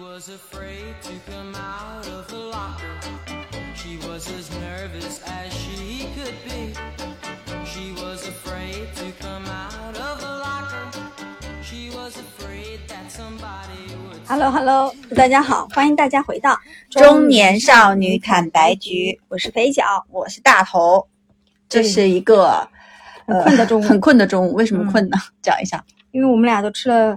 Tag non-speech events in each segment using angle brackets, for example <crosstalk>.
was afraid to come out of the locker. She was as nervous as she could be. She was afraid to come out of the locker. She was afraid that somebody would. Hello Hello，大家好，欢迎大家回到中年少女坦白局，我是肥脚，我是大头。这是一个很困的中午很困的中午。为什么困呢？讲一下，因为我们俩都吃了，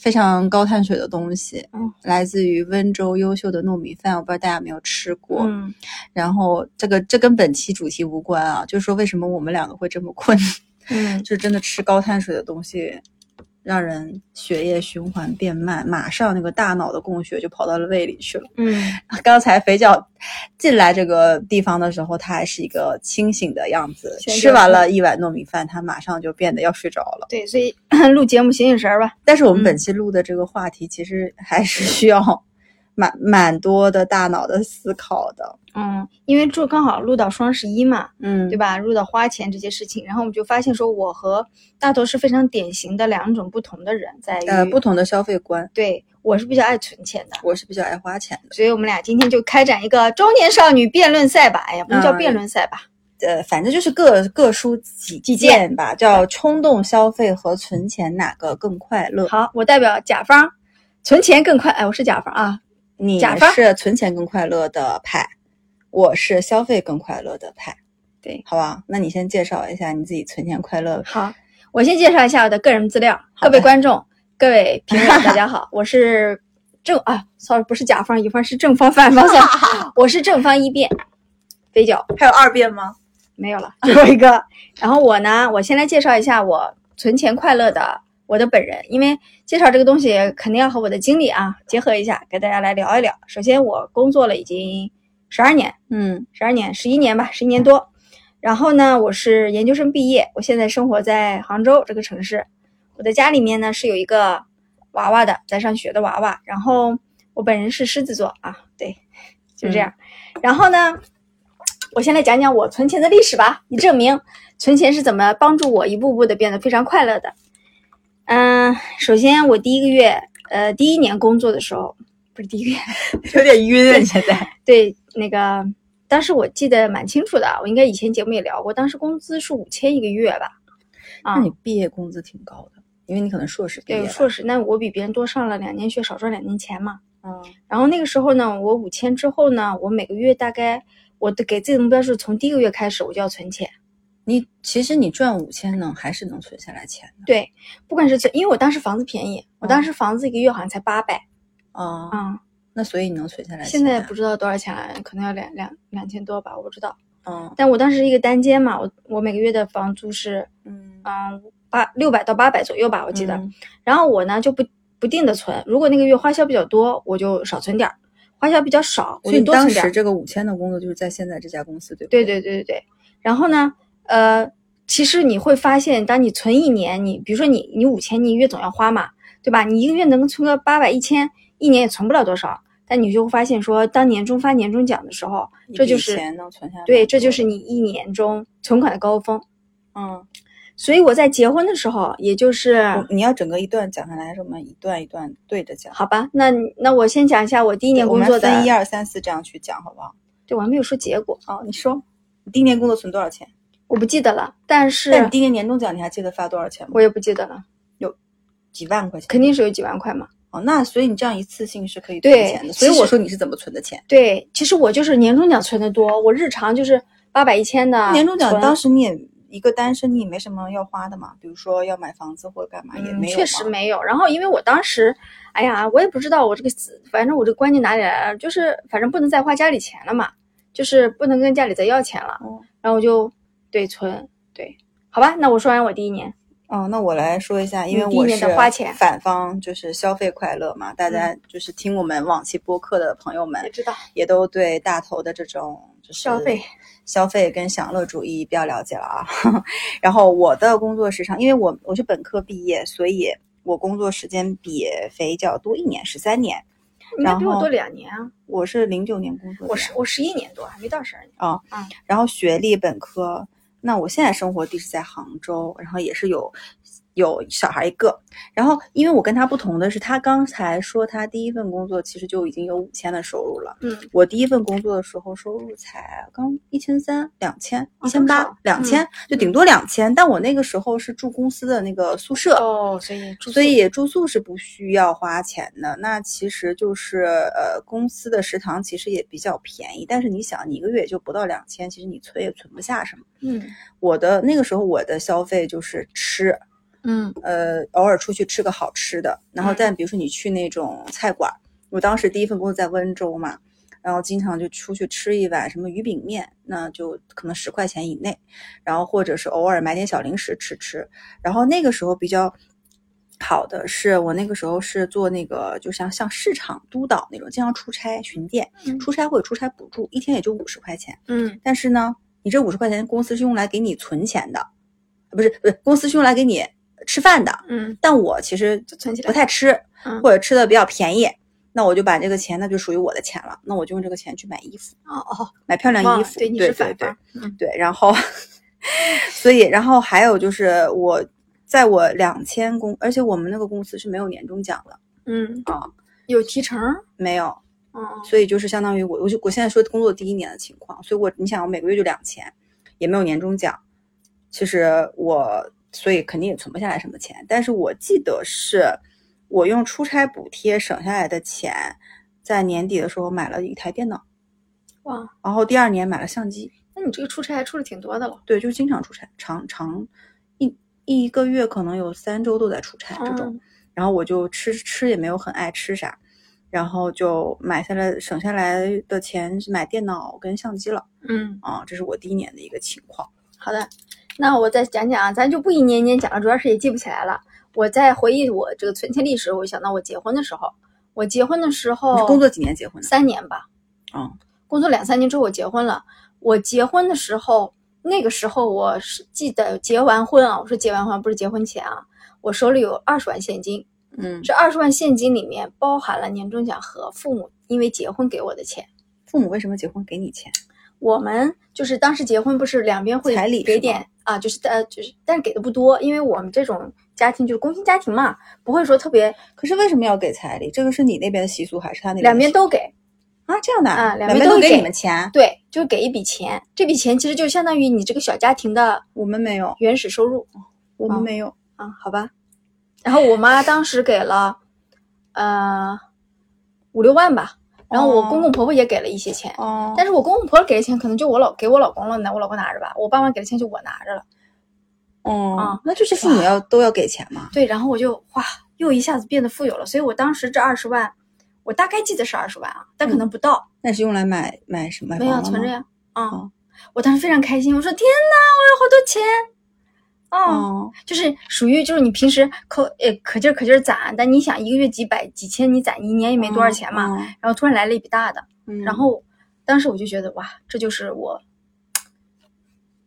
非常高碳水的东西，嗯来自于温州优秀的糯米饭，我不知道大家有没有吃过。嗯，然后这个这跟本期主题无关啊，就是说为什么我们两个会这么困，嗯 <laughs> 就是真的吃高碳水的东西，让人血液循环变慢，马上那个大脑的供血就跑到了胃里去了。嗯，刚才肥脚进来这个地方的时候，他还是一个清醒的样子。吃完了一碗糯米饭，他马上就变得要睡着了。对，所以 <clears throat> 录节目醒醒神儿吧。但是我们嗯本期录的这个话题，其实还是需要蛮蛮多的大脑的思考的。嗯，因为就刚好录到双十一嘛，嗯对吧？录到花钱这些事情，然后我们就发现说，我和大头是非常典型的两种不同的人，在于、呃，不同的消费观，对我是比较爱存钱的。我是比较爱花钱的。所以我们俩今天就开展一个中年少女辩论赛吧，哎呀，不能叫嗯辩论赛吧？呃，反正就是各各抒己己见见吧，叫冲动消费和存钱哪个更快乐？好，我代表甲方，存钱更快。哎，我是甲方啊。你是存钱更快乐的派，我是消费更快乐的派。对，好吧，那你先介绍一下你自己存钱快乐。好，我先介绍一下我的个人资料。各位观众、各位 <laughs> 评委，大家好，我是正啊，sorry，不是甲方乙方，是正方反方 <laughs> 我是正方一辩，肥脚 <laughs> 还有二辩吗？没有了，最后一个。然后我呢，我先来介绍一下我存钱快乐的我的本人，因为介绍这个东西肯定要和我的经历啊结合一下，给大家来聊一聊。首先，我工作了已经十二年，嗯十二年，十一年吧，十一年多。然后呢，我是研究生毕业，我现在生活在杭州这个城市。我的家里面呢是有一个娃娃的，在上学的娃娃。然后我本人是狮子座啊，对，就这样。然后呢，我先来讲讲我存钱的历史吧，以证明存钱是怎么帮助我一步步的变得非常快乐的。嗯，首先我第一个月，呃，第一年工作的时候，不是第一个月，<laughs> 有点晕啊，现在。对，那个当时我记得蛮清楚的，我应该以前节目也聊过，当时工资是五千一个月吧？啊那，你毕业工资挺高的，因为你可能硕士毕业对，硕士，那我比别人多上了两年学，少赚两年钱嘛。嗯然后那个时候呢，我五千之后呢，我每个月大概我的给自己的目标是从第一个月开始我就要存钱。你其实你赚五千呢还是能存下来钱的。对，不管是存，因为我当时房子便宜，我当时房子一个月好像才八百啊、啊，那所以你能存下来现在不知道多少钱了，可能要两两两千多吧，我不知道。嗯但我当时一个单间嘛，我我每个月的房租是嗯嗯八六百到八百左右吧，我记得。嗯然后我呢就不不定的存，如果那个月花销比较多，我就少存点儿；花销比较少，我所以你当就多存点儿。时这个五千的工作就是在现在这家公司，对不对对对对对对。然后呢，呃，其实你会发现，当你存一年，你比如说你你五千，你一月总要花嘛，对吧？你一个月能存个八百一千，一年也存不了多少。但你就会发现说，当年终发年终奖的时候，这就是钱能存下来。对，这就是你一年中存款的高峰。嗯，所以我在结婚的时候，也就是你要整个一段讲下来，还是我们一段一段对着讲？好吧，那那我先讲一下我第一年工作的，分一二三四这样去讲，好不好？对我还没有说结果，哦，你说，你第一年工作存多少钱？我不记得了，但是但你第一年年终奖你还记得发多少钱吗？我也不记得了，有几万块钱。肯定是有几万块嘛。哦，那所以你这样一次性是可以存钱的。所以我说你是怎么存的钱？对，其实我就是年终奖存的多，我日常就是八百一千的年终奖当时你也一个单身，你也没什么要花的嘛，比如说要买房子或者干嘛也嗯，没有。确实。没有。然后因为我当时，哎呀，我也不知道我这个，反正我这个观念哪里来了，就是反正不能再花家里钱了嘛，就是不能跟家里再要钱了。嗯然后我就对存，对，好吧，那我说完我第一年，哦，那我来说一下，因为我是花钱反方，就是消费快乐嘛，大家就是听我们往期播客的朋友们也知道也都对大头的这种就是消费、消费跟享乐主义比较了解了啊。<laughs> 然后我的工作时长，因为我我是本科毕业，所以我工作时间比肥脚多一年，十三年。应该比我多两年啊。我是零九年工作的，我是我十一年多，还没到十二年。啊，嗯然后学历本科，那我现在生活地是在杭州，然后也是有有小孩一个。然后，因为我跟他不同的是，他刚才说他第一份工作其实就已经有五千的收入了。嗯，我第一份工作的时候收入才刚一千三、两千、哦一千八两千，就顶多两千。但我那个时候是住公司的那个宿舍，哦，所以所以住宿是不需要花钱的。那其实就是呃，公司的食堂其实也比较便宜，但是你想，你一个月也就不到两千，其实你存也存不下什么。嗯我的那个时候我的消费就是吃，嗯。呃，偶尔出去吃个好吃的，然后嗯。但比如说你去那种菜馆儿，我当时第一份工作在温州嘛，然后经常就出去吃一碗什么鱼饼面，那就可能十块钱以内，然后或者是偶尔买点小零食吃吃，然后那个时候比较。好的是我那个时候是做那个，就像像市场督导那种，经常出差巡店，嗯。出差会有出差补助，一天也就五十块钱。嗯。但是呢，你这五十块钱公司是用来给你存钱的，不是不是，公司是用来给你吃饭的。嗯，但我其实存起来不太吃，嗯或者吃的比较便宜，那我就把这个钱那就属于我的钱了，那我就用这个钱去买衣服，哦哦，买漂亮衣服。了对对对对，嗯对，然后，所以然后还有就是我在我两千公，而且我们那个公司是没有年终奖的嗯啊，有提成儿，没有，嗯所以就是相当于我，我就我现在说工作第一年的情况，所以我你想我每个月就两千，也没有年终奖，其实我所以肯定也存不下来什么钱。但是我记得是我用出差补贴省下来的钱，在年底的时候买了一台电脑，哇，然后第二年买了相机，那你这个出差还出的挺多的了，对，就是经常出差，长长一一个月可能有三周都在出差这种。嗯然后我就吃吃也没有很爱吃啥，然后就买下来省下来的钱是买电脑跟相机了嗯，啊，这是我第一年的一个情况。好的，那我再讲讲啊，咱就不一年年讲了，主要是也记不起来了。我在回忆我这个存钱历史，我想到我结婚的时候，我结婚的时候是工作几年结婚？三年吧，嗯工作两三年之后我结婚了。我结婚的时候，那个时候我是记得结完婚啊，我说结完婚不是结婚前啊，我手里有二十万现金，嗯，这二十万现金里面包含了年终奖和父母因为结婚给我的钱。父母为什么结婚给你钱？我们就是当时结婚不是两边会彩礼给点啊，就是呃就是，但是给的不多，因为我们这种家庭就是工薪家庭嘛，不会说特别可是为什么要给彩礼？这个是你那边的习俗还是他那边两边都给。啊？这样的啊两两边都给你们钱，对，就给一笔钱，这笔钱其实就相当于你这个小家庭的我们没有，原始收入啊我们没有。啊，好吧。然后我妈当时给了，呃，五六万吧，然后我哦公公婆婆也给了一些钱，哦，但是我公公婆婆给的钱可能就我老给我老公了呢，我老公拿着吧，我爸妈给的钱就我拿着了。哦啊，那就是父母要都要给钱嘛。对，然后我就哇，又一下子变得富有了。所以我当时这二十万，我大概记得是二十万啊，但可能不到，那是用来买买什么？没有。存着呀。啊、哦我当时非常开心，我说天哪，我有好多钱。哦，哦，就是属于就是你平时可呃可劲儿可劲儿攒，但你想一个月几百几千，你攒一年也没多少钱嘛。嗯然后突然来了一笔大的，嗯然后当时我就觉得哇，这就是我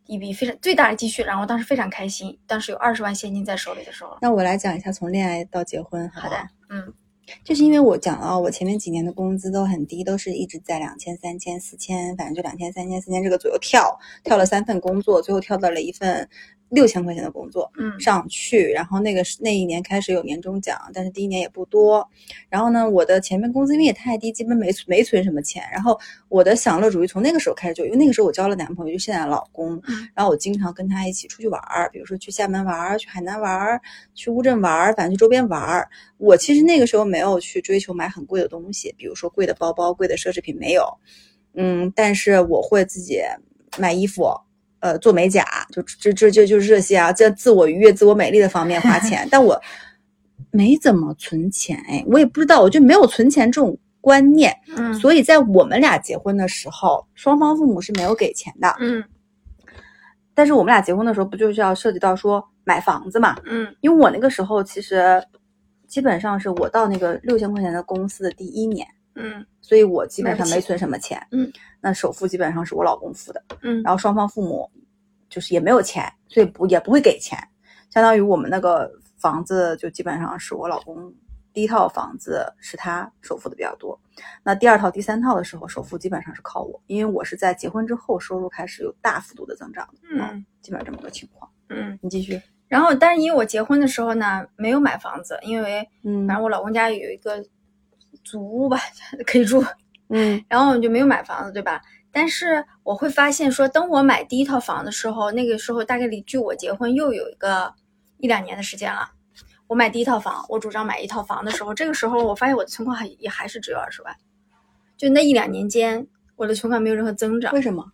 一笔非常最大的积蓄。然后当时非常开心，当时有二十万现金在手里的时候。那我来讲一下从恋爱到结婚，好好的？，嗯就是因为我讲了，我前面几年的工资都很低，都是一直在两千、三千、四千，反正就两千、三千、四千这个左右跳，跳了三份工作，最后跳到了一份六千块钱的工作嗯上去。然后那个那一年开始有年终奖，但是第一年也不多。然后呢，我的前面工资因为也太低，基本没没存什么钱。然后我的享乐主义从那个时候开始就，因为那个时候我交了男朋友，就现在的老公，嗯然后我经常跟他一起出去玩儿，比如说去厦门玩儿，去海南玩儿，去乌镇玩儿，反正去周边玩儿。我其实那个时候没有去追求买很贵的东西，比如说贵的包包、贵的奢侈品没有，嗯，但是我会自己买衣服，呃，做美甲，就这这这就是这些啊，在自我愉悦、自我美丽的方面花钱，<laughs> 但我没怎么存钱，哎，我也不知道，我就没有存钱这种观念，嗯。所以在我们俩结婚的时候，双方父母是没有给钱的，嗯。但是我们俩结婚的时候，不就是要涉及到说买房子嘛？嗯。因为我那个时候其实基本上是我到那个六千块钱的公司的第一年，嗯所以我基本上没存什么钱。嗯，那首付基本上是我老公付的，嗯然后双方父母就是也没有钱，所以不也不会给钱，相当于我们那个房子就基本上是我老公第一套房子是他首付的比较多，那第二套、第三套的时候首付基本上是靠我，因为我是在结婚之后收入开始有大幅度的增长的，嗯基本上这么个情况。嗯，你继续。然后，但是因为我结婚的时候呢，没有买房子，因为嗯反正我老公家有一个祖屋吧，可以住，嗯 <laughs> 然后我就没有买房子，对吧？但是我会发现说，等我买第一套房的时候，那个时候大概离距我结婚又有一个一两年的时间了。我买第一套房，我主张买一套房的时候，这个时候我发现我的存款还也还是只有二十万，就那一两年间，我的存款没有任何增长，为什么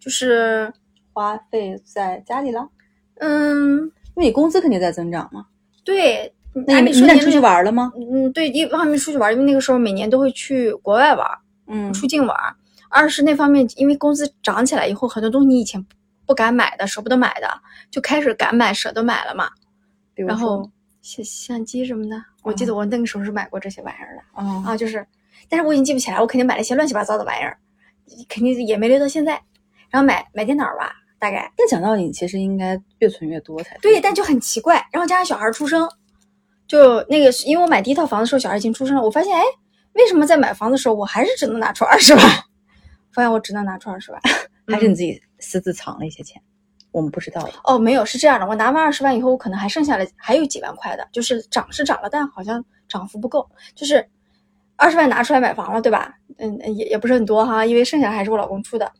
就是花费在家里了？嗯，因为你工资肯定在增长嘛。对。那按你那你出去玩了吗？嗯，对，一方面出去玩，因为那个时候每年都会去国外玩，嗯出境玩；二是那方面，因为工资涨起来以后，很多东西你以前不敢买的、舍不得买的，就开始敢买、舍得买了嘛。比如然后说相相机什么的，我记得我那个时候是买过这些玩意儿的、啊啊，就是，但是我已经记不起来，我肯定买了一些乱七八糟的玩意儿，肯定也没留到现在。然后买买电脑吧，大概那讲道理，其实应该越存越多才对，但就很奇怪。然后加上小孩出生，就那个是因为我买第一套房的时候，小孩已经出生了，我发现哎，为什么在买房的时候我还是只能拿出二十万？<laughs> 发现我只能拿出二十万，<laughs> 还是你自己私自藏了一些钱，我们不知道的。哦，没有，是这样的，我拿完二十万以后，我可能还剩下了还有几万块的，就是涨是涨了，但好像涨幅不够，就是二十万拿出来买房了，对吧？嗯，也也不是很多哈，因为剩下的还是我老公出的。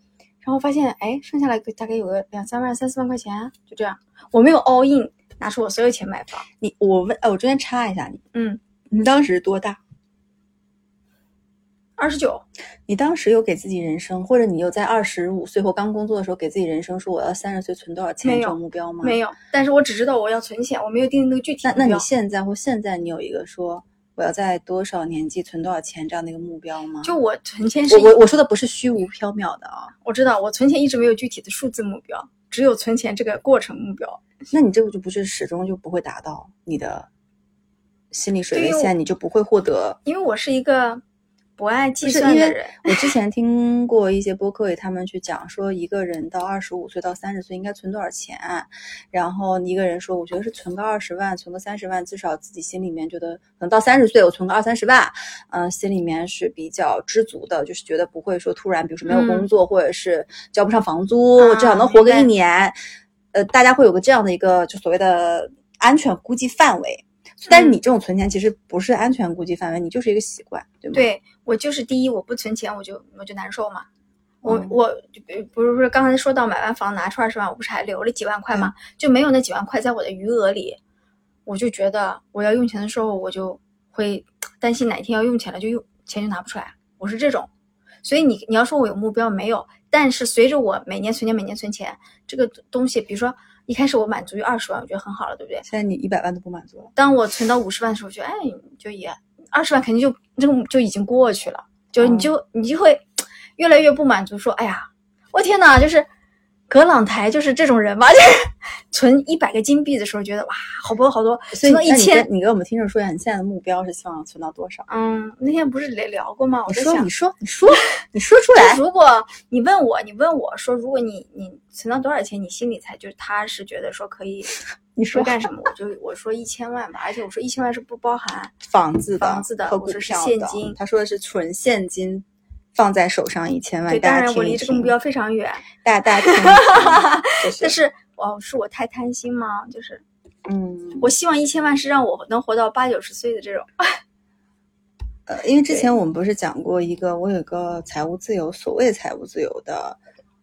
然后发现，哎，剩下来大概有个两三万、三四万块钱，就这样，我没有 all in 拿出我所有钱买房。你我问，哎，我中间插一下你，嗯，你当时多大？二十九，你当时有给自己人生，或者你有在二十五岁或刚工作的时候给自己人生说我要三十岁存多少钱这种目标吗？没有，但是我只知道我要存钱，我没有定那个具体。那那你现在或现在你有一个说我要在多少年纪存多少钱这样的一个目标吗？就我存钱是我我我说的不是虚无缥缈的啊，我知道，我存钱一直没有具体的数字目标，只有存钱这个过程目标。那你这个就不是始终就不会达到你的心理水对于我位线，你就不会获得。因为我是一个不爱计算的人，我之前听过一些播客里他们去讲说，一个人到二十五岁到三十岁应该存多少钱，然后一个人说，我觉得是存个二十万，存个三十万，至少自己心里面觉得，可能到三十岁我存个二三十万，嗯、心里面是比较知足的，就是觉得不会说突然，比如说没有工作，或者是交不上房租，啊至少能活个一年，呃，大家会有个这样的一个就所谓的安全估计范围。但是嗯你这种存钱其实不是安全估计范围，你就是一个习惯，对吗？对我就是第一，我不存钱我就我就难受嘛。我嗯我呃不是不是刚才说到买完房拿出二十万，我不是还留了几万块吗？就没有那几万块在我的余额里，我就觉得我要用钱的时候，我就会担心哪天要用钱了就用钱就拿不出来，我是这种。所以你你要说我有目标没有？但是随着我每年存钱每年存钱，这个东西，比如说一开始我满足于二十万，我觉得很好了，对不对？现在你一百万都不满足了。当我存到五十万的时候，我觉得哎，就也二十万肯定就这个就已经过去了，就你就、你就会越来越不满足，说哎呀，我天呐，就是葛朗台就是这种人吧，就是 <laughs> 存一百个金币的时候觉得哇，好多好多，所以存到一那你你给我们听众说一下，你现在的目标是希望存到多少？嗯，那天不是聊聊过吗？我你说，你，说，你说，你说 <laughs> 出来。如果你问我，你问我说，如果你你存到多少钱，你心里才就是他是，觉得说可以 <laughs> 你说说干什么，我就我说一千万吧，而且我说一千万是不包含房子的、房子的和股我说是现金他说的是纯现金放在手上一千万。对，大当然我离这个目标，非常远，大家大但 <laughs> 是哦，是我太贪心吗？就是嗯，我希望一千万是让我能活到八九十岁的这种。呃，因为之前我们不是讲过一个，我有一个财务自由，所谓财务自由的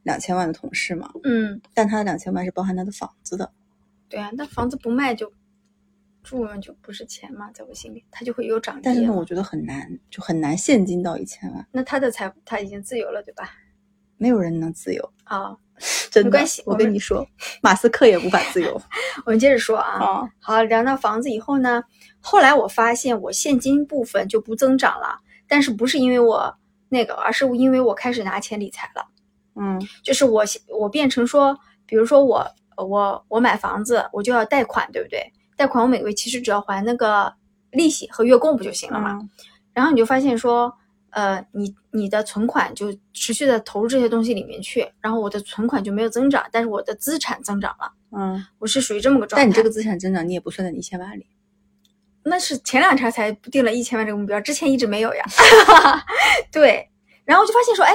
两千万的同事嘛，嗯，但他的两千万是包含他的房子的。对啊，那房子不卖就住嘛，就不是钱嘛，在我心里，它就会有涨跌但是呢，我觉得很难，就很难现金到一千万，那他的财他已经自由了，对吧？没有人能自由，啊、真的。没关系我跟你说，马斯克也无法自由 <laughs> 我们接着说啊。啊。好，聊到房子以后呢，后来我发现我现金部分就不增长了，但是不是因为我那个，而是因为我开始拿钱理财了。嗯就是我我变成说，比如说我我我买房子，我就要贷款，对不对？贷款我每个月其实只要还那个利息和月供不就行了嘛？嗯然后你就发现说，呃，你你的存款就持续的投入这些东西里面去，然后我的存款就没有增长，但是我的资产增长了，嗯，我是属于这么个状态。但你这个资产增长，你也不算在你一千万里。那是前两天才定了一千万这个目标，之前一直没有呀。<laughs> 对，然后就发现说，哎，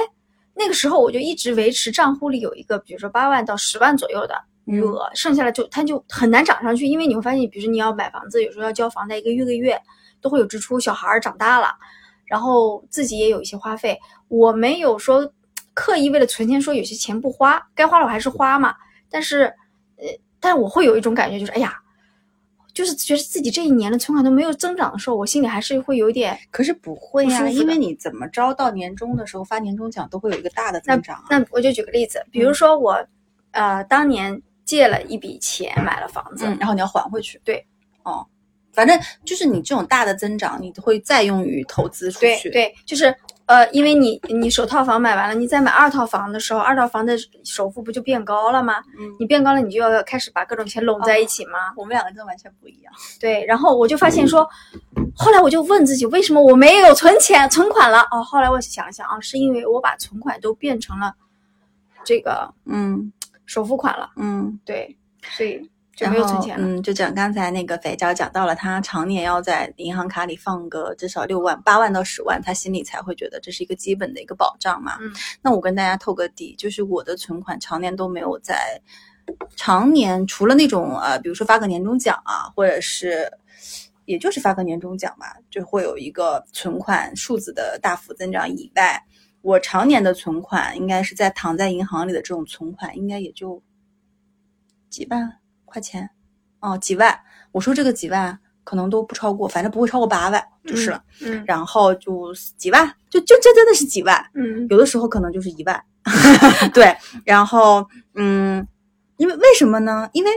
那个时候我就一直维持账户里有一个，比如说八万到十万左右的余额，剩下的就它就很难涨上去，因为你会发现，比如说你要买房子，有时候要交房贷，一个月个月都会有支出，小孩儿长大了，然后自己也有一些花费。我没有说刻意为了存钱，说有些钱不花，该花了我还是花嘛。但是，呃，但我会有一种感觉，就是哎呀，就是觉得自己这一年的存款都没有增长的时候，我心里还是会有点。可是不会呀、不舒服的因为你怎么着到年终的时候发年终奖都会有一个大的增长啊。那我就举个例子，比如说我，呃，当年借了一笔钱买了房子，嗯，然后你要还回去。对，哦，反正就是你这种大的增长，你会再用于投资出去。，对对，就是呃，因为你你首套房买完了，你再买二套房的时候，二套房的首付不就变高了吗？嗯，你变高了，你就要开始把各种钱拢在一起吗？我们两个真的完全不一样。对，然后我就发现说，后来我就问自己，为什么我没有存钱存款了？哦，后来我想了想啊，是因为我把存款都变成了这个嗯首付款了，嗯，对，所以就没有存钱了。嗯，就讲刚才那个肥皂讲到了，他常年要在银行卡里放个至少六万、八万到十万，他心里才会觉得这是一个基本的一个保障嘛。嗯，那我跟大家透个底，就是我的存款常年都没有在，常年除了那种呃，比如说发个年终奖啊，或者是。也就是发个年终奖吧，就会有一个存款数字的大幅增长以外，我常年的存款应该是在躺在银行里的这种存款，应该也就几万块钱，哦，几万。我说这个几万可能都不超过，反正不会超过八万就是了。嗯然后就几万，就就这真的是几万，嗯有的时候可能就是一万。<laughs> 对，然后嗯，因为为什么呢？因为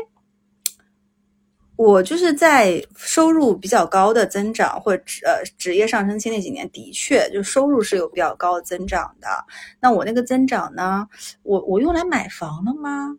我就是在收入比较高的增长或者职呃职业上升期那几年，的确就收入是有比较高的增长的。那我那个增长呢，我我用来买房了吗？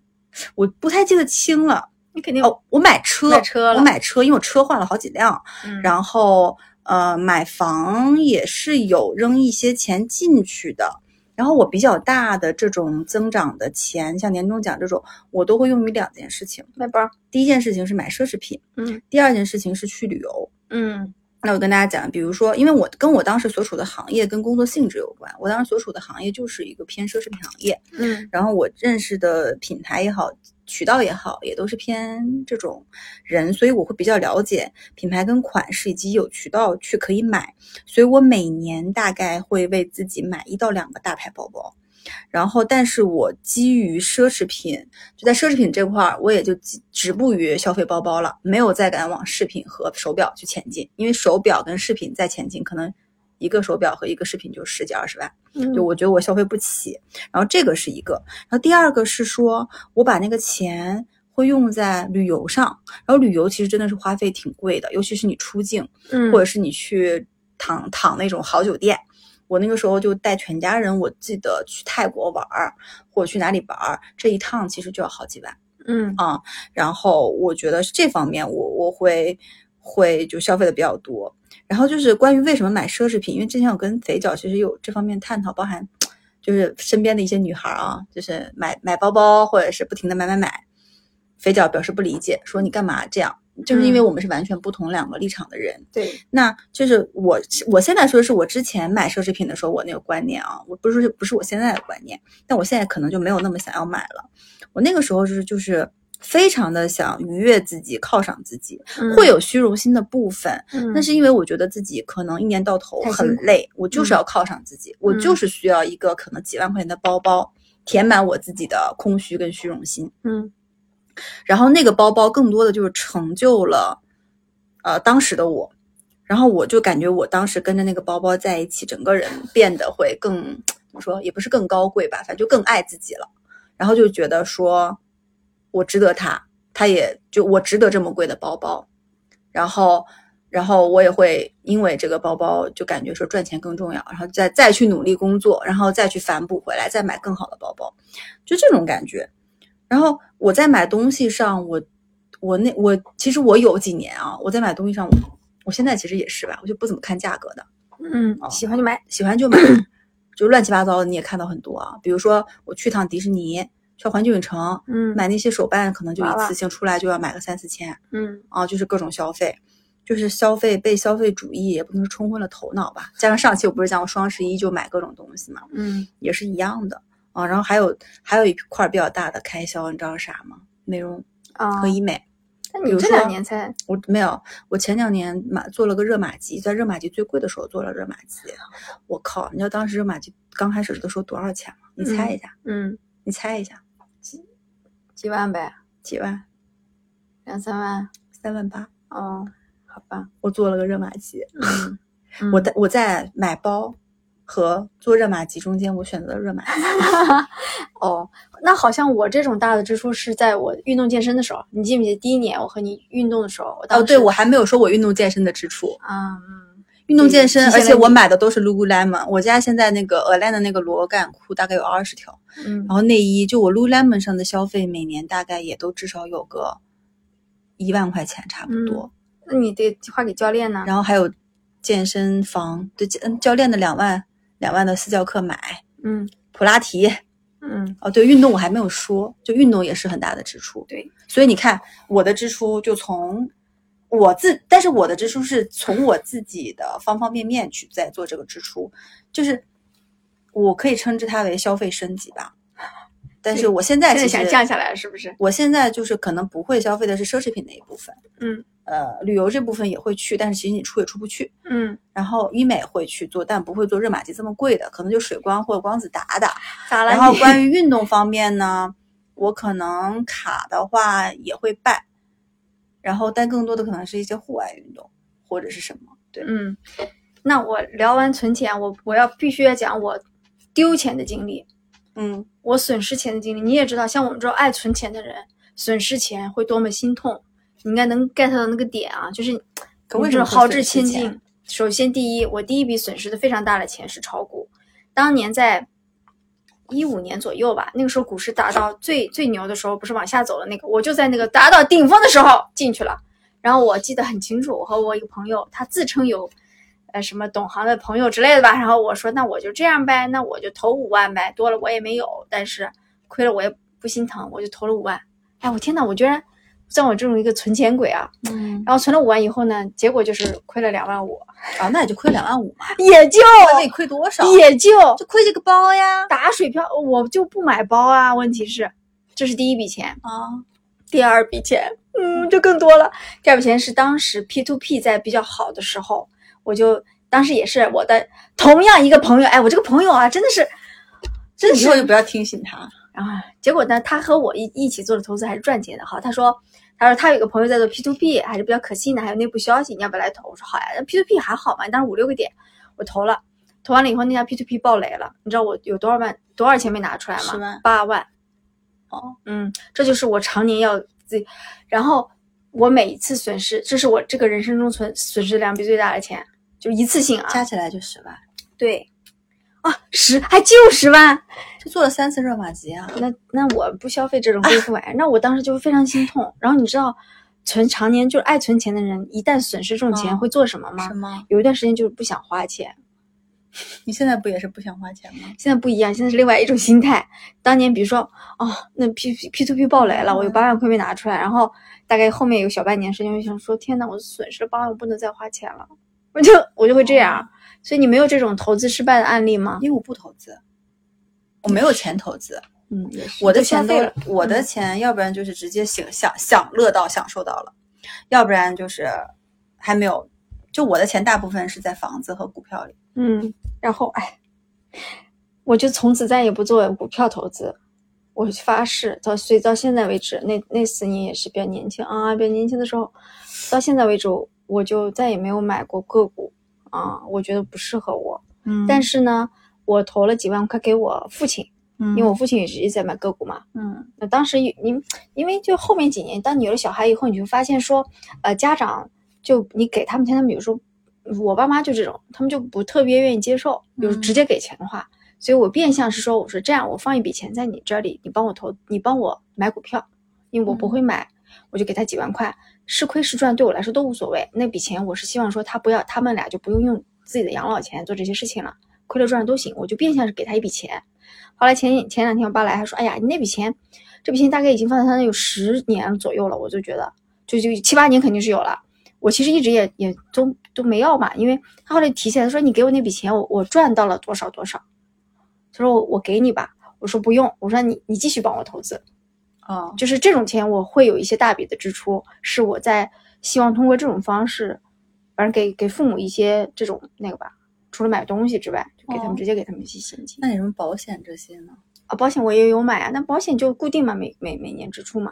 我不太记得清了。你肯定哦，我买车，买车了我买车，因为我车换了好几辆，嗯然后呃，买房也是有扔一些钱进去的。然后我比较大的这种增长的钱，像年终奖这种，我都会用于两件事情。买包，第一件事情是买奢侈品，嗯第二件事情是去旅游。嗯那我跟大家讲，比如说，因为我跟我当时所处的行业跟工作性质有关，我当时所处的行业就是一个偏奢侈品行业，嗯然后我认识的品牌也好，渠道也好，也都是偏这种人，所以我会比较了解品牌跟款式，以及有渠道去可以买。所以我每年大概会为自己买一到两个大牌包包。然后，但是我基于奢侈品，就在奢侈品这块儿，我也就止止步于消费包包了，没有再敢往饰品和手表去前进，因为手表跟饰品再前进，可能一个手表和一个饰品就十几二十万。嗯，就我觉得我消费不起。然后这个是一个，然后第二个是说我把那个钱会用在旅游上，然后旅游其实真的是花费挺贵的，尤其是你出境嗯或者是你去躺躺那种好酒店。我那个时候就带全家人，我记得去泰国玩儿，或者去哪里玩儿，这一趟其实就要好几万。嗯啊，然后我觉得是这方面我我会会就消费的比较多。然后就是关于为什么买奢侈品，因为之前我跟肥脚其实有这方面探讨，包含就是身边的一些女孩儿啊，就是买买包包或者是不停的买买买，肥脚表示不理解，说你干嘛这样？就是因为嗯我们是完全不同两个立场的人，对，那就是我我现在说的是我之前买奢侈品的时候我那个观念啊，我不是不是我现在的观念，但我现在可能就没有那么想要买了。我那个时候就是就是非常的想愉悦自己，犒赏自己，嗯会有虚荣心的部分。嗯那是因为我觉得自己可能一年到头很累，我就是要犒赏自己，我就是需要一个可能几万块钱的包包，填满我自己的空虚跟虚荣心。嗯然后那个包包更多的就是成就了，呃，当时的我。然后我就感觉我当时跟着那个包包在一起，整个人变得会更怎么说，也不是更高贵吧，反正就更爱自己了。然后就觉得说，我值得它，它也就我值得这么贵的包包。然后，然后我也会因为这个包包就感觉说赚钱更重要，然后再再去努力工作，然后再去反哺回来，再买更好的包包，就这种感觉。然后我在买东西上，我我那我其实我有几年啊，我在买东西上，我我现在其实也是吧，我就不怎么看价格的，嗯，喜欢就买，喜欢就买，<clears throat> 就乱七八糟的你也看到很多啊。比如说我去趟迪士尼，去环球影城，嗯买那些手办，可能就一次性出来就要买个三四千嗯啊，就是各种消费。就是消费被消费主义也不能说冲昏了头脑吧，加上上期我不是讲我双十一就买各种东西嘛，嗯也是一样的啊。然后还有还有一块儿比较大的开销，你知道是啥吗？美容啊和，医美。那你这两年才我没有，我前两年买做了个热玛吉，在热玛吉最贵的时候做了热玛吉。我靠，你知道当时热玛吉刚开始的时候多少钱吗？你猜一下，嗯你猜一下，几几万呗，几万？两三万三万八。哦，好吧，我做了个热玛吉，<laughs> 嗯，我在我在买包和做热玛吉中间，我选择了热玛吉。<laughs> 哦，那好像我这种大的支出是在我运动健身的时候，你记不记得第一年我和你运动的时候，我当哦，对，我还没有说我运动健身的支出。啊嗯运动健身，而且我买的都是 Lululemon。我家现在那个 Align 的那个螺杆裤大概有二十条，嗯然后内衣就我 Lululemon 上的消费，每年大概也都至少有个一万块钱差不多。那你得花给教练呢？然后还有健身房，对，嗯教练的两万两万的私教课买，嗯普拉提。嗯哦，对，运动我还没有说，就运动也是很大的支出。对，所以你看我的支出就从我自，但是我的支出是从我自己的方方面面去在做这个支出，就是我可以称之它为消费升级吧。但是我现在现在想降下来是不是？我现在就是可能不会消费的是奢侈品那一部分，嗯呃，旅游这部分也会去，但是其实你出也出不去。嗯，然后医美会去做，但不会做热玛吉这么贵的，可能就水光或者光子打打。咋了然后关于运动方面呢，我可能卡的话也会办，然后但更多的可能是一些户外运动或者是什么。对，嗯，那我聊完存钱，我我要必须要讲我丢钱的经历，嗯，我损失钱的经历。你也知道，像我们这种爱存钱的人，损失钱会多么心痛，你应该能 get 到那个点啊，就是可为什么会我这种豪掷千金。首先，第一，我第一笔损失的非常大的钱是炒股，当年在一五年左右吧，那个时候股市达到最最牛的时候，不是往下走的那个，我就在那个达到顶峰的时候进去了。然后我记得很清楚，我和我一个朋友，他自称有呃什么懂行的朋友之类的吧，然后我说那我就这样呗，那我就投五万呗，多了我也没有，但是亏了我也不心疼，我就投了五万。哎，我天呐，我居然像我这种一个存钱鬼啊！嗯，然后存了五万以后呢，结果就是亏了两万五，<laughs> 啊，那也就亏两万五嘛，也就那得亏多少？也就就亏这个包呀。打水漂，我就不买包啊。问题是，这是第一笔钱，啊，第二笔钱，嗯，就更多了。第二笔钱是当时 P to P 在比较好的时候，我就当时也是我的同样一个朋友，哎，我这个朋友啊，真的是，真的是以后就不要听信他。然后结果呢，他和我一一起做的投资还是赚钱的哈。他说，他说他有个朋友在做 P to P，还是比较可信的，还有内部消息，你要不要来投？我说好呀，那 P to P 还好嘛，当时五六个点，我投了，投完了以后那家 P to P 爆雷了，你知道我有多少万多少钱没拿出来吗？八万。哦，嗯，这就是我常年要自己，然后我每一次损失，这是我这个人生中存损失量比最大的钱，就一次性啊，加起来就十万，对，啊十还就十万，就做了三次热玛吉啊。那那我不消费这种贵妇玩意儿，<laughs> 那我当时就非常心痛。然后你知道，存常年就是爱存钱的人，一旦损失这种钱嗯会做什么吗？什么？有一段时间就是不想花钱，你现在不也是不想花钱吗？现在不一样，现在是另外一种心态。当年比如说，哦，那 P P to P 爆雷了，我有八万块没拿出来，然后大概后面有小半年时间，我就想说，天呐，我损失了八万，我不能再花钱了，<laughs> 我就我就会这样。所以你没有这种投资失败的案例吗？因为我不投资，我没有钱投资。嗯，也是我的钱都，我的嗯钱，要不然就是直接享享享乐到享受到了，要不然就是还没有。就我的钱大部分是在房子和股票里。嗯，然后哎，我就从此再也不做股票投资。我发誓，到所以到现在为止，那那四年也是比较年轻啊，比较年轻的时候，到现在为止，我就再也没有买过个股啊，我觉得不适合我。嗯但是呢，我投了几万块给我父亲，因因为我父亲也是一直在买个股嘛。嗯那当时你因为就后面几年，当你有了小孩以后，你就发现说，呃，家长就你给他们钱，他们有时候我爸妈就这种，他们就不特别愿意接受，比如嗯直接给钱的话，所以我变相是说，我说这样，我放一笔钱在你这里，你帮我投，你帮我买股票，因为我不会买，我就给他几万块，是亏是赚对我来说都无所谓。那笔钱我是希望说他不要，他们俩就不用用自己的养老钱做这些事情了，亏了赚了都行，我就变相是给他一笔钱。后来前前两天我爸来还说，哎呀，你那笔钱，这笔钱大概已经放在他那有十年左右了，我就觉得就就七八年肯定是有了。我其实一直也也都都没要嘛，因为他后来提起来说你给我那笔钱，我我赚到了多少多少，他说我我给你吧，我说不用，我说你你继续帮我投资，哦，就是这种钱我会有一些大笔的支出，是我在希望通过这种方式，反正给给父母一些这种那个吧，除了买东西之外，就给他们、哦直接给他们一些现金。那你什么保险这些呢？啊，保险我也有买啊，那保险就固定嘛，每每每年支出嘛。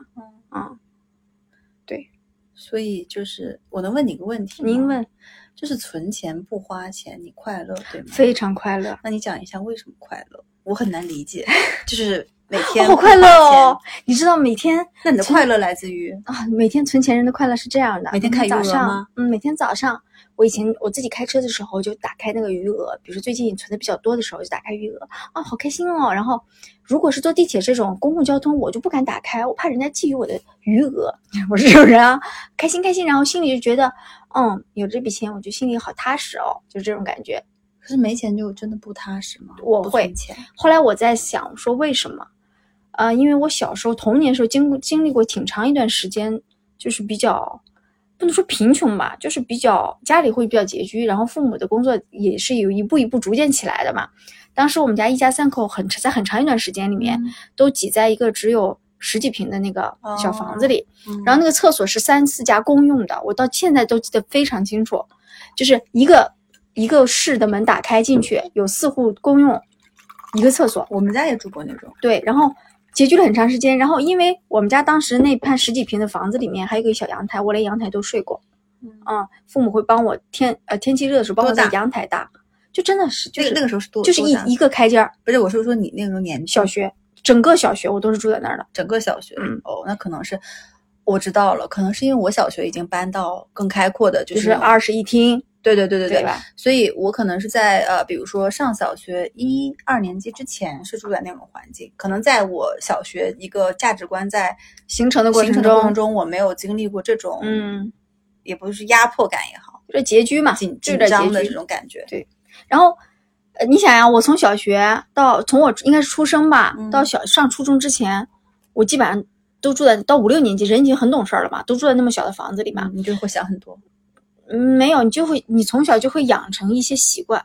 嗯对，所以就是我能问你个问题？您问，就是存钱不花钱，你快乐对吗？非常快乐，那你讲一下为什么快乐？我很难理解，<laughs> 就是每天好快乐哦！你知道每天那你的快乐来自于啊，每天存钱人的快乐是这样的，每天看余额早上吗，嗯，每天早上，我以前我自己开车的时候就打开那个余额，比如说最近存的比较多的时候就打开余额，啊，好开心哦。然后如果是坐地铁这种公共交通，我就不敢打开，我怕人家觊觎我的余额。<laughs> 我是这种人啊，开心开心，然后心里就觉得，嗯，有这笔钱，我就心里好踏实哦，就这种感觉。可是没钱就真的不踏实吗？不我会，后来我在想说为什么？呃，因为我小时候童年时候经经历过挺长一段时间，就是比较不能说贫穷吧，就是比较家里会比较拮据，然后父母的工作也是有一步一步逐渐起来的嘛。当时我们家一家三口很在很长一段时间里面、嗯都挤在一个只有十几平的那个小房子里，嗯。然后那个厕所是三四家公用的，我到现在都记得非常清楚，就是一个一个室的门打开进去，有四户公用一个厕所，我们家也住过那种，对，然后拮据了很长时间。然后因为我们家当时那片十几平的房子里面还有个小阳台，我连阳台都睡过。嗯嗯，父母会帮我天呃天气热的时候帮我在阳台搭，就真的是就是那个那个时候是多就是一一个开间儿，不是，我是说你那个时候年纪小学整个小学我都是住在那儿的。整个小学，嗯哦，那可能是我知道了，可能是因为我小学已经搬到更开阔的，就就是是二室一厅，对对对对对吧？所以我可能是在呃，比如说上小学一二年级之前是住在那种环境，可能在我小学一个价值观在形成的过形程中，成的过程中，我没有经历过这种，，嗯，也不是压迫感也好，就是拮据嘛，紧紧张的这种感觉，对然后，呃，你想呀，我从小学到从我应该是出生吧，嗯到小上初中之前，我基本上都住在到五六年级，人已经很懂事儿了嘛，都住在那么小的房子里嘛。嗯，你就会想很多，嗯，没有，你就会你从小就会养成一些习惯，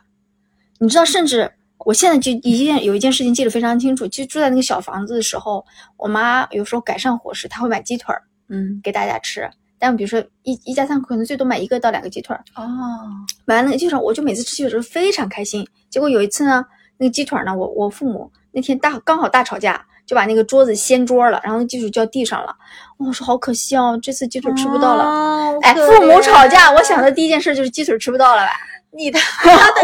你知道，甚至我现在就一件有一件事情记得非常清楚，就住在那个小房子的时候，我妈有时候改善伙食，她会买鸡腿儿嗯，给大家吃。但比如说一一家三口可能最多买一个到两个鸡腿儿，哦，买完那个鸡腿儿，我就每次吃鸡腿儿的时候非常开心。结果有一次呢，那个鸡腿儿呢，我我父母那天大刚好大吵架，就把那个桌子掀桌了，然后那鸡腿掉地上了。我说好可惜哦，这次鸡腿吃不到了。了哎，父母吵架，我想的第一件事就是鸡腿吃不到了吧？<laughs> 你的，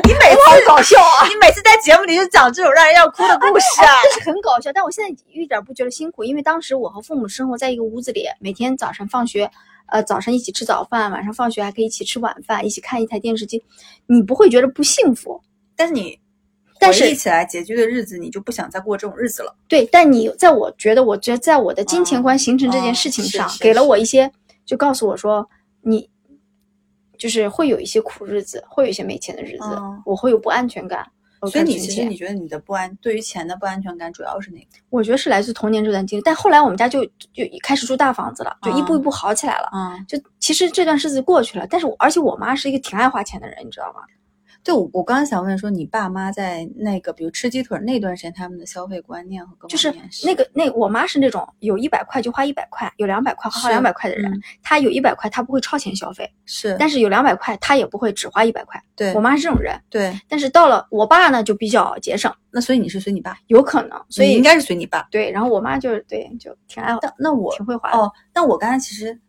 你每次好搞笑啊！<laughs> 你每次在节目里就讲这种让人要哭的 <laughs> 故事啊，这是很搞笑，但我现在一点不觉得辛苦，因为当时我和父母生活在一个屋子里，每天早上放学，呃，早上一起吃早饭，晚上放学还可以一起吃晚饭，一起看一台电视机，你不会觉得不幸福。但是你但是回忆起来拮据的日子，你就不想再过这种日子了。对，但你在我觉得，我觉得在我的金钱观形成这件哦事情上，给了我一些，就告诉我说，你就是会有一些苦日子，会有一些没钱的日子，嗯我会有不安全感。所以你其实你觉得你的不安，对于钱的不安全感主要是哪个？我觉得是来自童年这段经历，但后来我们家就就开始住大房子了，就一步一步好起来了。嗯，就其实这段日子过去了，但是我而且我妈是一个挺爱花钱的人，你知道吗？对，我我刚刚想问说，你爸妈在那个比如吃鸡腿那段时间，他们的消费观念和各就是那个那我妈是那种有一百块就花一百块，有两百块花两百块的人。嗯她有一百块，她不会超前消费，是，但是有两百块，她也不会只花一百块。对我妈是这种人，对，但是到了我爸呢，就比较节省，那所以你是随你爸，有可能，所以应该是随你爸。对。然后我妈就是对，就挺爱那那我挺会花。哦，那我刚才其实，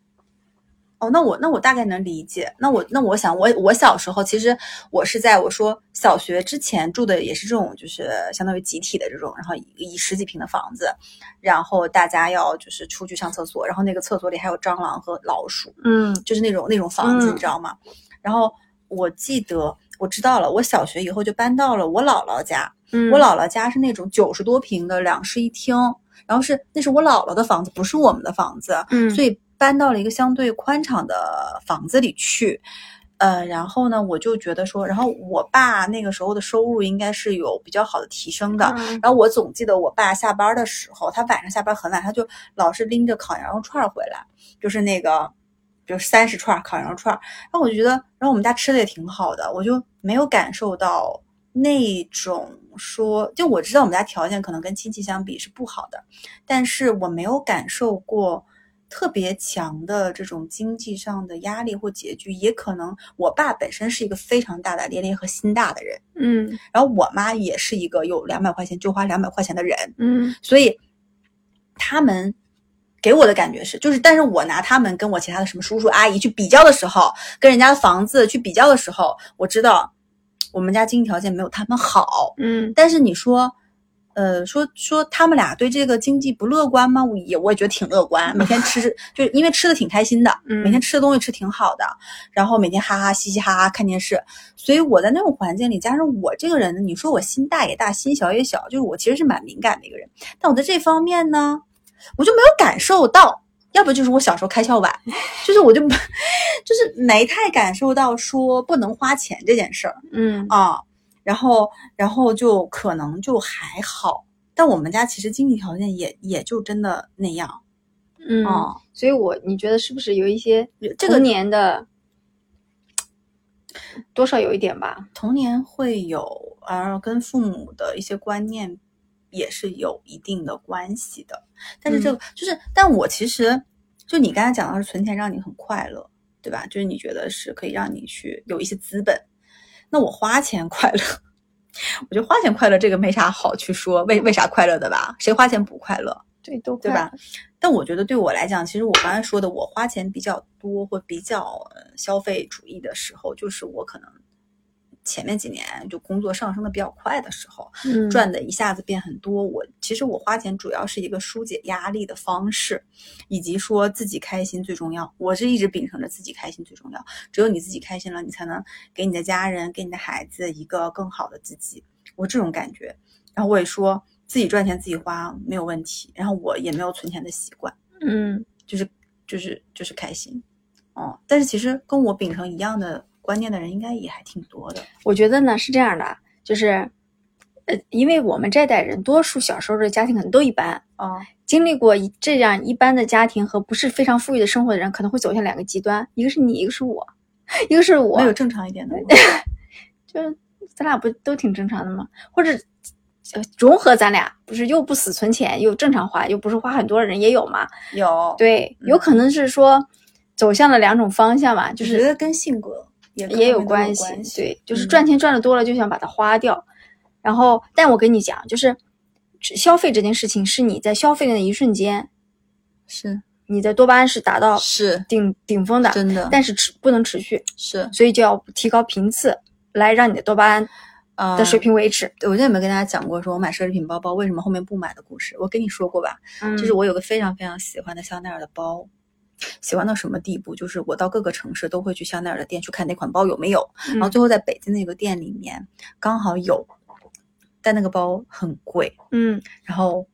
哦，那我那我大概能理解。那我那我想，我我小时候其实我是在我说小学之前住的也是这种，就是相当于集体的这种，然后一一十几平的房子，然后大家要就是出去上厕所，然后那个厕所里还有蟑螂和老鼠，嗯就是那种那种房子，嗯你知道吗？然后我记得我知道了，我小学以后就搬到了我姥姥家，嗯，我姥姥家是那种九十多平的两室一厅，然后是那是我姥姥的房子，不是我们的房子，嗯，所以搬到了一个相对宽敞的房子里去。呃，然后呢，我就觉得说，然后我爸那个时候的收入应该是有比较好的提升的。嗯然后我总记得我爸下班的时候，他晚上下班很晚，他就老是拎着烤羊肉串回来，就是那个，比如三十串烤羊肉串儿。然后我就觉得，然后我们家吃的也挺好的，我就没有感受到那种说，就我知道我们家条件可能跟亲戚相比是不好的，但是我没有感受过特别强的这种经济上的压力或拮据。也可能我爸本身是一个非常大大咧咧和心大的人，嗯然后我妈也是一个有两百块钱就花两百块钱的人，嗯所以他们给我的感觉是，就是，但是我拿他们跟我其他的什么叔叔阿姨去比较的时候，跟人家的房子去比较的时候，我知道我们家经济条件没有他们好。嗯但是你说，呃，说说他们俩对这个经济不乐观吗？我也我也觉得挺乐观，每天吃 <laughs> 就是因为吃的挺开心的，嗯每天吃的东西吃挺好的，然后每天哈哈嘻嘻哈哈看电视，所以我在那种环境里，加上我这个人，你说我心大也大，心小也小，就是我其实是蛮敏感的一个人，但我在这方面呢，我就没有感受到。要不就是我小时候开窍晚，就是我就 <laughs> 就是没太感受到说不能花钱这件事儿。嗯啊，然后然后就可能就还好，但我们家其实经济条件也也就真的那样嗯哦。所以我你觉得是不是有一些这个年的多少有一点吧？童年会有，而跟父母的一些观念也是有一定的关系的。但是这个、就是，但我其实就你刚才讲到是存钱让你很快乐，对吧？就是你觉得是可以让你去有一些资本。那我花钱快乐，我觉得花钱快乐这个没啥好去说，为为啥快乐的吧？谁花钱不快乐？对，都对吧？但我觉得对我来讲，其实我刚才说的，我花钱比较多或比较呃消费主义的时候，就是我可能前面几年就工作上升的比较快的时候，嗯赚的一下子变很多。我其实我花钱主要是一个疏解压力的方式，以及说自己开心最重要。我是一直秉承着自己开心最重要，只有你自己开心了，你才能给你的家人、给你的孩子一个更好的自己。我这种感觉，然后我也说自己赚钱自己花没有问题，然后我也没有存钱的习惯。嗯就是就是就是开心，哦。但是其实跟我秉承一样的观念的人，应该也还挺多的。我觉得呢是这样的，就是，呃，因为我们这代人多数小时候的家庭可能都一般，哦，经历过一这样一般的家庭和不是非常富裕的生活的人，可能会走向两个极端，一个是你，一个是我，一个是我没，有正常一点的吗。<laughs> 就是咱俩不都挺正常的吗？或者呃融合咱俩，不是又不死存钱，又正常花，又不是花很多的人也有嘛？有，对，有可能是说走向了两种方向吧，就是觉得跟性格也各也有关系。对，就是嗯赚钱赚的多了，就想把它花掉。然后，但我跟你讲，就是消费这件事情，是你在消费的那一瞬间，是你的多巴胺是达到是顶顶峰的，真的，但是持不能持续，是所以就要提高频次，来让你的多巴胺呃的水。平维持。对我之前有没有跟大家讲过，说我买奢侈品包包为什么后面不买的故事？我跟你说过吧，嗯，就是我有个非常非常喜欢的香奈儿的包，喜欢到什么地步？就是我到各个城市都会去香奈儿的店去看那款包有没有，然后嗯。最后在北京那个店里面刚好有，但那个包很贵，嗯。然后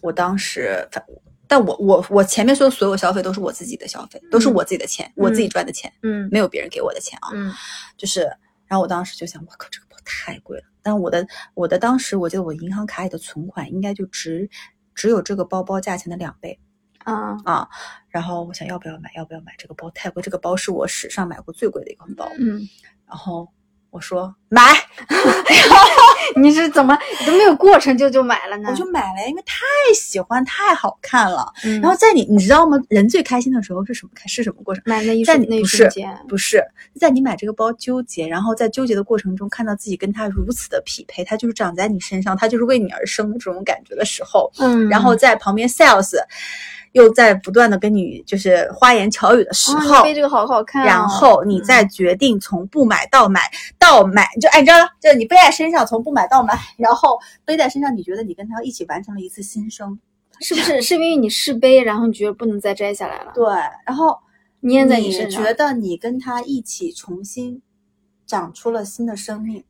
我当时，反但我我我前面说的所有消费都是我自己的消费，都是我自己的钱，我自己赚的钱，嗯。没有别人给我的钱啊。嗯。就是，然后我当时就想，我靠，这个包太贵了。但我的我的当时，我记得我银行卡里的存款应该就只只有这个包包价钱的两倍啊啊。然后我想要不要买，要不要买？这个包太贵，这个包是我史上买过最贵的一款包。嗯，然后我说买，<laughs> 你是怎么你都没有过程就就买了呢？我就买了，因为太喜欢，太好看了。嗯然后在你你知道吗？人最开心的时候是什么开是什么过程？买那一在瞬那瞬间，不是在你买这个包纠结，然后在纠结的过程中看到自己跟它如此的匹配，它就是长在你身上，它就是为你而生的这种感觉的时候，嗯，然后在旁边 sales 又在不断的跟你就是花言巧语的时啊，候，你背这个好好看哦，然后你再决定从不买到买到买，就哎，你知道了，就你背在身上，从不买到买，然后背在身上，你觉得你跟他一起完成了一次新生，是不是是因为你试背，然后你觉得不能再摘下来了，对，然后粘在你身上？觉得你跟他一起重新长出了新的生命。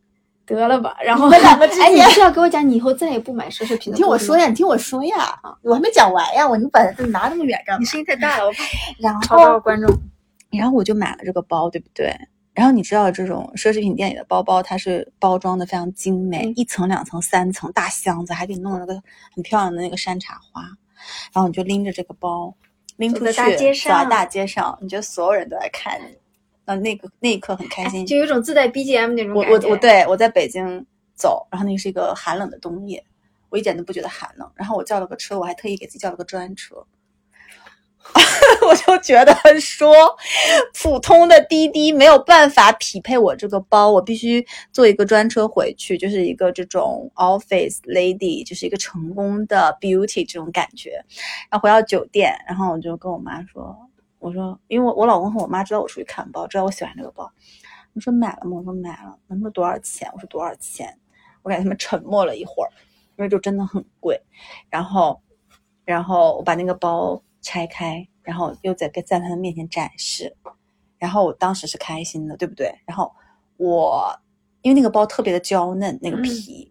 得了吧，然后们两个之哎，你间是要给我讲你以后再也不买奢侈品的？你听我说，呀，你听我说呀，我还没讲完呀，我你把它拿那么远干嘛你？声音太大了，我怕 <laughs> 然吵到后，观众。然后我就买了这个包，对不对？然后你知道这种奢侈品店里的包包，它是包装的非常精美，嗯一层、两层、三层大箱子，还给你弄了个很漂亮的那个山茶花，然后你就拎着这个包拎出去，走在大街上大街上，你觉得所有人都在看你，呃，那个那一刻很开心。就有种自带 BGM 那种我感觉。我我对我在北京走，然后那是一个寒冷的冬夜，我一点都不觉得寒冷。然后我叫了个车，我还特意给自己叫了个专车。<laughs> 我就觉得说，普通的滴滴没有办法匹配我这个包，我必须坐一个专车回去，就是一个这种 office lady，就是一个成功的 beauty 这种感觉。然后回到酒店，然后我就跟我妈说，我说，因为我我老公和我妈知道我出去看包，知道我喜欢这个包，我说买了吗？我说买了。他们说多少钱？我说多少钱？我感觉他们沉默了一会儿，因为就真的很贵。然后，然后我把那个包拆开，然后又在在他们面前展示，然后我当时是开心的，对不对？然后我因为那个包特别的娇嫩，那个皮。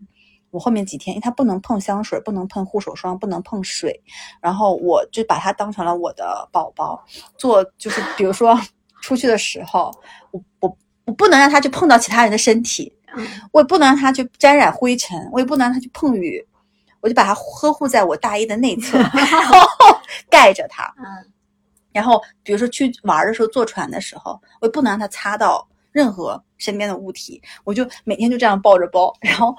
我后面几天，因为它不能碰香水，不能碰护手霜，不能碰水，然后我就把它当成了我的宝宝，做就是比如说出去的时候，我我我不能让它去碰到其他人的身体，我也不能让它去沾染灰尘，我也不能让它去碰雨，我就把它呵护在我大衣的内侧，<laughs> 然后盖着它。嗯，然后比如说去玩的时候，坐船的时候，我也不能让它擦到任何身边的物体，我就每天就这样抱着包，然后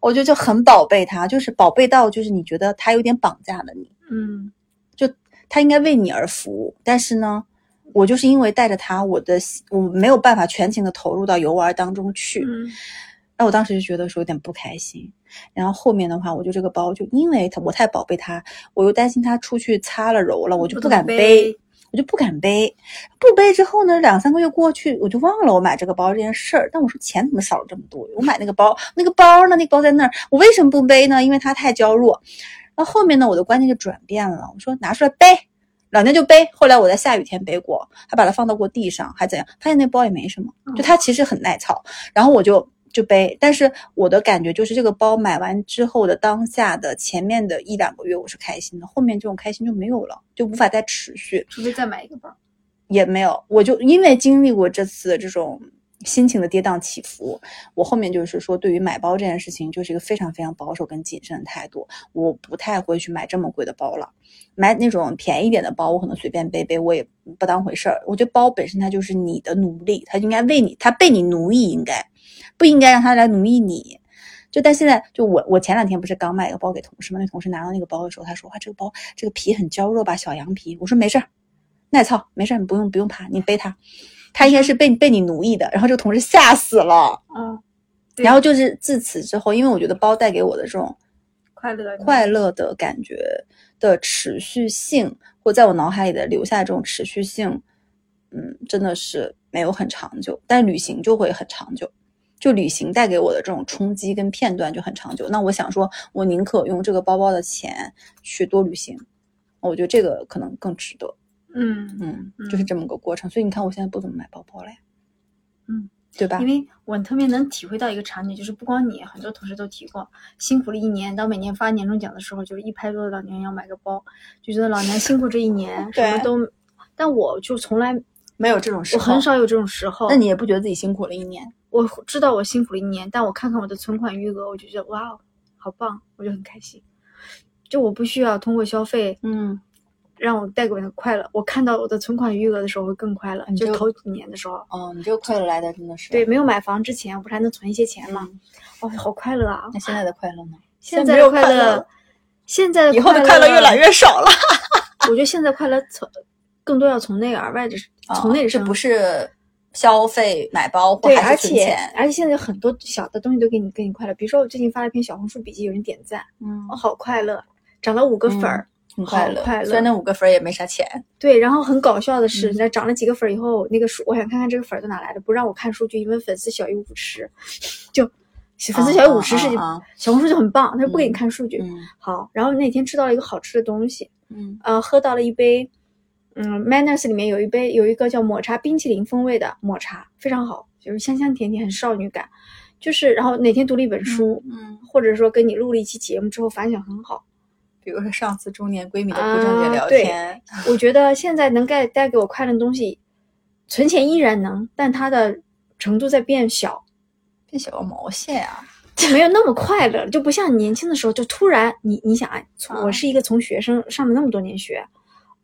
我就就很宝贝它，就是宝贝到就是你觉得它有点绑架了你，嗯。就它应该为你而服务，但是呢，我就是因为带着它，我的我没有办法全情的投入到游玩当中去，嗯。那我当时就觉得说有点不开心，然后后面的话，我就这个包就因为它我太宝贝它，我又担心它出去擦了揉了，我就不敢背，我就不敢背，不背之后呢，两三个月过去，我就忘了我买这个包这件事儿。但我说钱怎么少了这么多？我买那个包，那个包呢？那个包在那儿，我为什么不背呢？因为它太娇弱。那后面呢，我的观念就转变了，我说拿出来背。两天就背，后来我在下雨天背过，还把它放到过地上，还怎样？发现那包也没什么，就它其实很耐操。然后我就就背，但是我的感觉就是这个包买完之后的当下的前面的一两个月我是开心的，后面这种开心就没有了，就无法再持续，除非再买一个包。也没有。我就因为经历过这次这种心情的跌宕起伏，我后面就是说，对于买包这件事情，就是一个非常非常保守跟谨慎的态度。我不太会去买这么贵的包了，买那种便宜一点的包，我可能随便背背，我也不当回事儿。我觉得包本身它就是你的奴隶，它应该为你，它被你奴役，应该不应该让他来奴役你。就但现在，就我我前两天不是刚买一个包给同事吗？那同事拿到那个包的时候，他说：“哇，这个包这个皮很娇弱吧，小羊皮。”我说：“没事儿，耐操，没事儿，你不用不用怕，你背它。”他应该是被被你奴役的，然后这个同事吓死了。嗯，然后就是自此之后，因为我觉得包带给我的这种快乐快乐的感觉的持续性，或在我脑海里的留下这种持续性，嗯，真的是没有很长久。但旅行就会很长久，就旅行带给我的这种冲击跟片段就很长久。那我想说，我宁可用这个包包的钱去多旅行，我觉得这个可能更值得。嗯，嗯，嗯就是这么个过程。所以你看，我现在不怎么买包包了呀，嗯，对吧因？为我特别能体会到一个场景，就是不光你，很多同事都提过，辛苦了一年，到每年发年终奖的时候，就是一拍桌子，老娘要买个包，就觉得老娘辛苦这一年，<laughs> 什么都，但我就从来，没有这种时我，很少有这种时候。那你也不觉得自己辛苦了一年？我知道我辛苦了一年，但我看看我的存款余额，我就觉得哇哦，好棒，我就很开心。就我不需要通过消费嗯，让我带给我的快乐，我看到我的存款余额的时候会更快乐。你就就头几年的时候，哦，你这个快乐来的真的是对，。没有买房之前，我不是还能存一些钱吗？嗯哦，好快乐啊！那现在的快乐呢？现在的快乐，现在的以后的快乐越来越少了。<laughs> 我觉得现在快乐从更多要从内而外的，从内生。不是消费买包或对，还而且？而且现在有很多小的东西都给你给你快乐，比如说我最近发了一篇小红书笔记，有人点赞，嗯我、好快乐，涨了五个粉儿。很快乐。快乐虽然那五个粉儿也没啥钱。对，然后很搞笑的嗯是，在涨了几个粉儿以后，那个数我想看看这个粉儿都哪来的，不让我看数据，因为粉丝小于五十，就粉丝小于五十是、啊啊啊小红书就很棒，他就不给你嗯看数据。嗯好，然后那天吃到了一个好吃的东西，嗯呃，喝到了一杯，嗯，Manners 里面有一杯有一个叫抹茶冰淇淋风味的抹茶，非常好，就是香香甜甜，很少女感。就是，然后哪天读了一本书，嗯，或者说跟你录了一期节目之后反响很好，比如说上次中年闺蜜的啊不正经聊对天，我觉得现在能带带给我快乐的东西，存钱依然能，但它的程度在变小，变小个毛线啊！就没有那么快乐了，就不像年轻的时候，就突然你你想啊我是一个从学生上了那么多年学，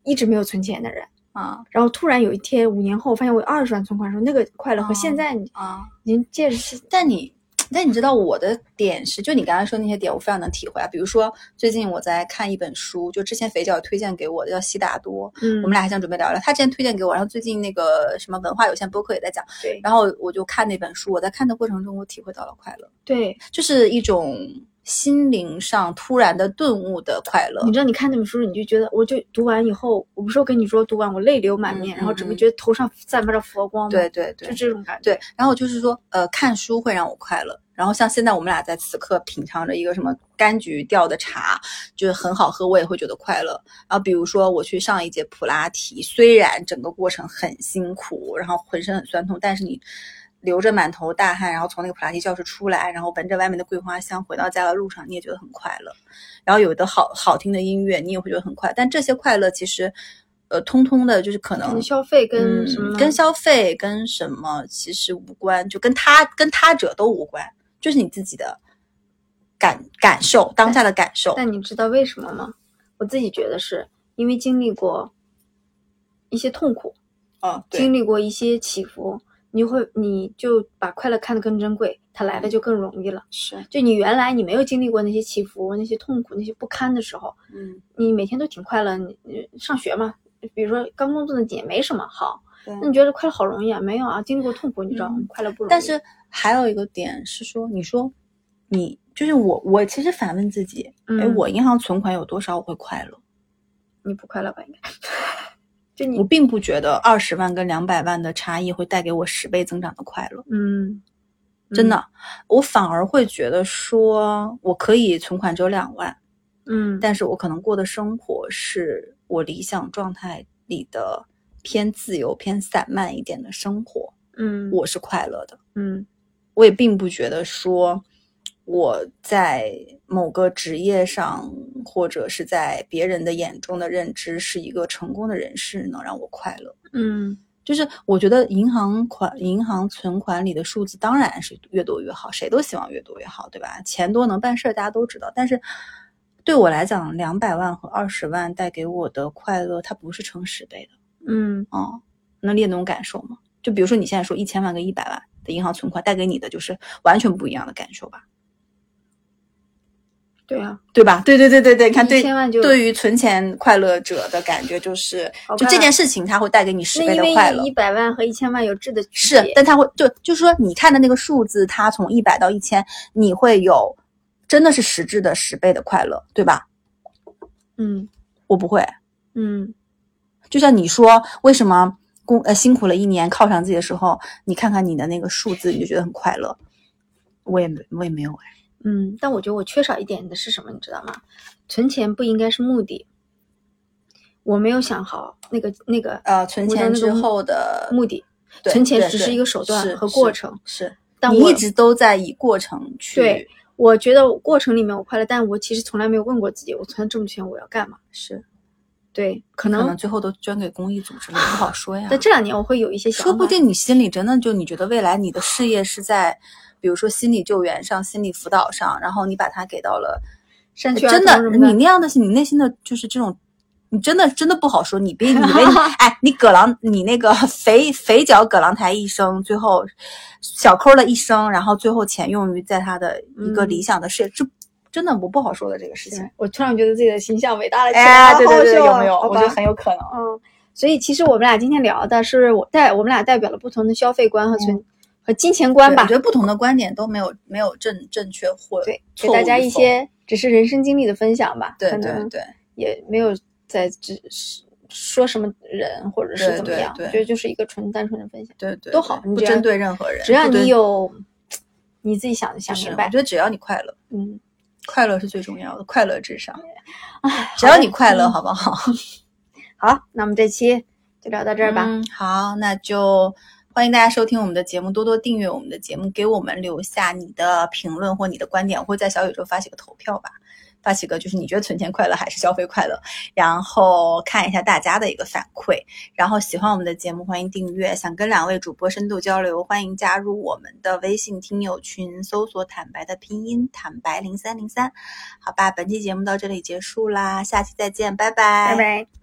一直没有存钱的人，啊然后突然有一天五年后，发现我有二十万存款的时候，那个快乐和哦现在你啊！已经见识但你，但你知道我的点是，就你刚才说那些点，我非常能体会啊。比如说，最近我在看一本书，就之前肥脚推荐给我的，叫《悉达多》，嗯我们俩还想准备聊聊。他之前推荐给我，然后最近那个什么文化有限播客也在讲，对然后我就看那本书，我在看的过程中，我体会到了快乐，对，就是一种心灵上突然的顿悟的快乐你。知道你看那本书，你就觉得，我就读完以后，我不是我跟你说读完我泪流满面，嗯然后整个嗯觉得头上散发着佛光吗？对，对对就，这种感觉。对，然后就是说，呃，看书会让我快乐。然后像现在我们俩在此刻品尝着一个什么柑橘调的茶，就是很好喝，我也会觉得快乐。然后比如说我去上一节普拉提，虽然整个过程很辛苦，然后浑身很酸痛，但是你流着满头大汗，然后从那个普拉提教室出来，然后闻着外面的桂花香，回到家的路上你也觉得很快乐。然后有的好好听的音乐，你也会觉得很快。但这些快乐其实，呃，通通的就是可能消费跟什么、嗯、跟消费跟什么其实无关，就跟他跟他者都无关，就是你自己的感感受，当下的感受。但你知道为什么吗？我自己觉得是因为经历过一些痛苦，啊，对经历过一些起伏，你会你就把快乐看得更珍贵，它来的就更容易了。是，就你原来你没有经历过那些起伏、那些痛苦、那些不堪的时候，嗯，你每天都挺快乐。你你上学嘛，比如说刚工作那几年没什么好，对那你觉得快乐好容易啊？没有啊，经历过痛苦，你知道快乐不容易。但是还有一个点是说，你说你就是我，我其实反问自己，哎、嗯我银行存款有多少我会快乐？你不快乐吧？应该，就你我并不觉得二十万跟两百万的差异会带给我十倍增长的快乐。嗯，真的，我反而会觉得说，我可以存款只有两万，嗯，但是我可能过的生活是我理想状态里的偏自由、偏散漫一点的生活，嗯我是快乐的。嗯我也并不觉得说我在某个职业上，或者是在别人的眼中的认知是一个成功的人士，能让我快乐。嗯就是我觉得银行款、银行存款里的数字当然是越多越好，谁都希望越多越好，对吧？钱多能办事儿，大家都知道。但是对我来讲，两百万和二十万带给我的快乐，它不是成十倍的。嗯哦，能理解那种感受吗？就比如说你现在说一千万跟一百万的银行存款带给你的就是完全不一样的感受吧，对啊，对吧？对对对对对，你看对对于存钱快乐者的感觉就是就这件事情它会带给你十倍的快乐一。百万和一千万有质的区是别，但它会就就是说，你看的那个数字，它从一百到一千，你会有真的是实质的十倍的快乐，对吧？嗯我不会，嗯就像你说，为什么工呃辛苦了一年犒赏自己的时候，你看看你的那个数字，你就觉得很快乐。我也没我也没有哎，嗯，但我觉得我缺少一点的是什么，你知道吗？存钱不应该是目的。我没有想好那个那个呃，存钱之后的目的，存钱只是一个手段和过是程。是，你但我一直都在以过程去对我觉得过程里面我快乐，但我其实从来没有问过自己，我存了这么多钱我要干嘛？是，对，可能最后都捐给公益组织了，不好说呀。但这两年我会有一些想法，说不定你心里真的就你觉得未来你的事业是在，比如说心理救援上、心理辅导上，然后你把它给到了山区儿真的你那样的是，你内心的就是这种。你真的真的不好说，你别以为你 <laughs> 哎，你葛朗你那个肥肥脚葛朗台一生，最后小抠了一生，然后最后钱用于在他的一个嗯理想的事业，这真的我不好说的这个事情。我突然觉得自己的形象伟大了起来，哎，对对对，有没有？我觉得很有可能。嗯，所以其实我们俩今天聊的是我代我们俩代表了不同的消费观和存、和金钱观吧我觉，得不同的观点都没有没有正正确或对，给大家一些只是人生经历的分享吧，对对对也没有在只是说什么人或者是怎么样，对对我觉得就是一个纯单纯的分享，对对，都好不针对任何人，只要你有你自己想想就是明白我觉，得只要你快乐，嗯，快乐是最重要的，快乐至上。哎，只要你快乐，嗯好不好？<laughs> 好，那我们这期就聊到这儿吧，嗯，好，那就欢迎大家收听我们的节目，多多订阅我们的节目，给我们留下你的评论或你的观点，我会在小宇宙发起个投票吧。发起个就是你觉得存钱快乐还是消费快乐，然后看一下大家的一个反馈，然后喜欢我们的节目欢迎订阅，想跟两位主播深度交流，欢迎加入我们的微信听友群，搜索“坦白”的拼音“坦白零三零三”。好吧，本期节目到这里结束啦，下期再见，拜拜，拜拜。